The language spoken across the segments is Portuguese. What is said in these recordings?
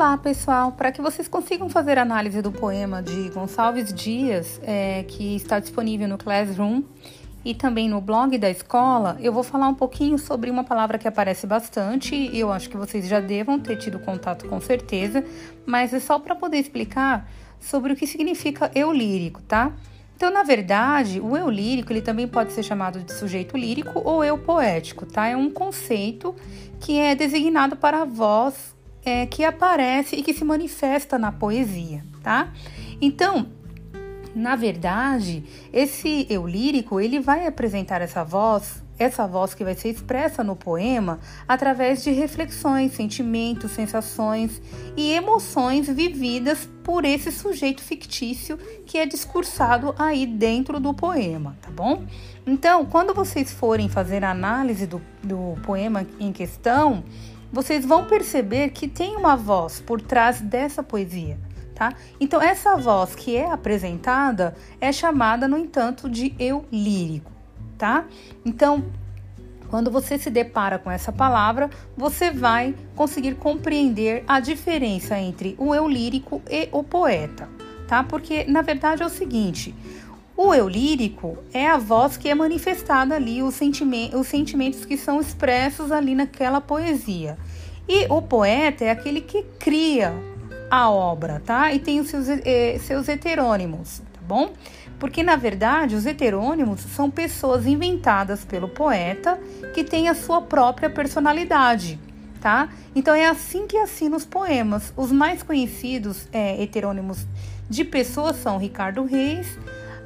Olá, pessoal! Para que vocês consigam fazer análise do poema de Gonçalves Dias, é, que está disponível no Classroom e também no blog da escola, eu vou falar um pouquinho sobre uma palavra que aparece bastante e eu acho que vocês já devam ter tido contato com certeza, mas é só para poder explicar sobre o que significa eu lírico, tá? Então, na verdade, o eu lírico ele também pode ser chamado de sujeito lírico ou eu poético, tá? É um conceito que é designado para a voz é, que aparece e que se manifesta na poesia, tá? Então, na verdade, esse eu lírico ele vai apresentar essa voz, essa voz que vai ser expressa no poema através de reflexões, sentimentos, sensações e emoções vividas por esse sujeito fictício que é discursado aí dentro do poema, tá bom? Então, quando vocês forem fazer a análise do, do poema em questão, vocês vão perceber que tem uma voz por trás dessa poesia. Tá? Então, essa voz que é apresentada é chamada, no entanto, de eu lírico, tá? Então, quando você se depara com essa palavra, você vai conseguir compreender a diferença entre o eu lírico e o poeta, tá? Porque na verdade é o seguinte: o eu lírico é a voz que é manifestada ali, os, sentimentos, os sentimentos que são expressos ali naquela poesia. E o poeta é aquele que cria a obra, tá? E tem os seus, eh, seus heterônimos, tá bom? Porque na verdade os heterônimos são pessoas inventadas pelo poeta que têm a sua própria personalidade, tá? Então é assim que assina os poemas. Os mais conhecidos é, heterônimos de pessoas são Ricardo Reis,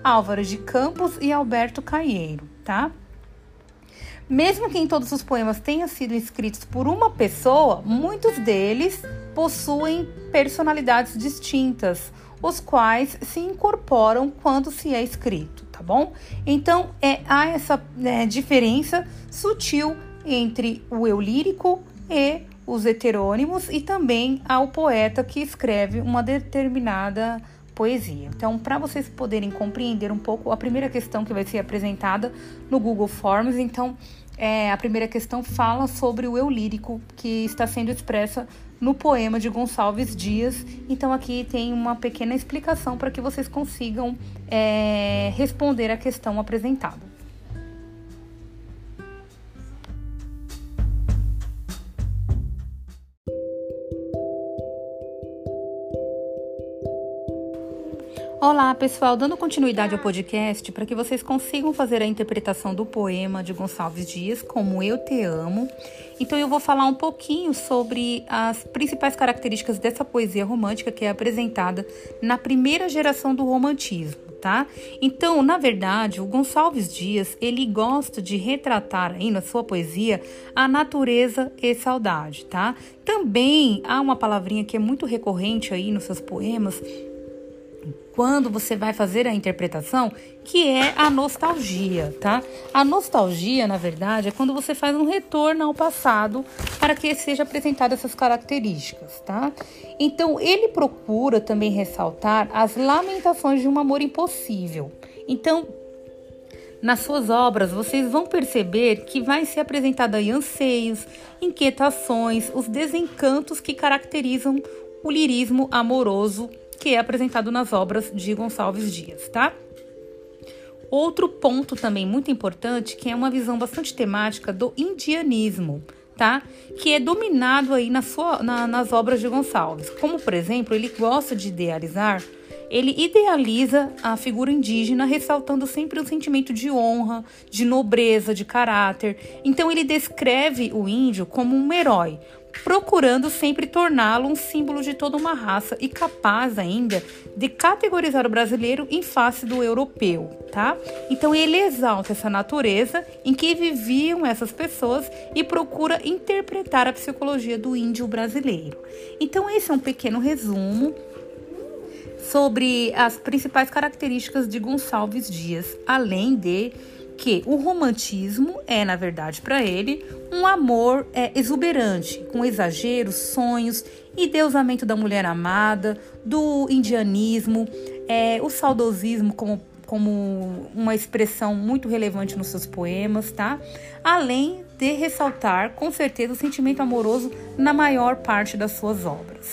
Álvaro de Campos e Alberto Caieiro, tá? Mesmo que em todos os poemas tenham sido escritos por uma pessoa, muitos deles possuem personalidades distintas, os quais se incorporam quando se é escrito, tá bom? Então é, há essa né, diferença sutil entre o eu lírico e os heterônimos e também ao poeta que escreve uma determinada poesia. Então, para vocês poderem compreender um pouco, a primeira questão que vai ser apresentada no Google Forms, então, é, a primeira questão fala sobre o eu lírico que está sendo expressa no poema de Gonçalves Dias. Então, aqui tem uma pequena explicação para que vocês consigam é, responder a questão apresentada. Olá, pessoal, dando continuidade ao podcast para que vocês consigam fazer a interpretação do poema de Gonçalves Dias, como Eu Te Amo. Então, eu vou falar um pouquinho sobre as principais características dessa poesia romântica que é apresentada na primeira geração do romantismo. Tá? Então, na verdade, o Gonçalves Dias ele gosta de retratar aí na sua poesia a natureza e saudade, tá? Também há uma palavrinha que é muito recorrente aí nos seus poemas, quando você vai fazer a interpretação, que é a nostalgia, tá? A nostalgia, na verdade, é quando você faz um retorno ao passado para que seja apresentada essas características, tá? Então, ele procura também ressaltar as lamentações de um amor impossível. Então, nas suas obras, vocês vão perceber que vai ser apresentado aí anseios, inquietações, os desencantos que caracterizam o lirismo amoroso que é apresentado nas obras de Gonçalves Dias, tá? Outro ponto também muito importante, que é uma visão bastante temática do indianismo, tá? Que é dominado aí na sua, na, nas obras de Gonçalves. Como, por exemplo, ele gosta de idealizar, ele idealiza a figura indígena, ressaltando sempre o sentimento de honra, de nobreza, de caráter. Então, ele descreve o índio como um herói, procurando sempre torná-lo um símbolo de toda uma raça e capaz ainda de categorizar o brasileiro em face do europeu, tá? Então ele exalta essa natureza em que viviam essas pessoas e procura interpretar a psicologia do índio brasileiro. Então esse é um pequeno resumo sobre as principais características de Gonçalves Dias, além de que o romantismo é, na verdade, para ele, um amor é, exuberante, com exageros, sonhos, endeusamento da mulher amada, do indianismo, é, o saudosismo como, como uma expressão muito relevante nos seus poemas, tá? Além de ressaltar, com certeza, o sentimento amoroso na maior parte das suas obras.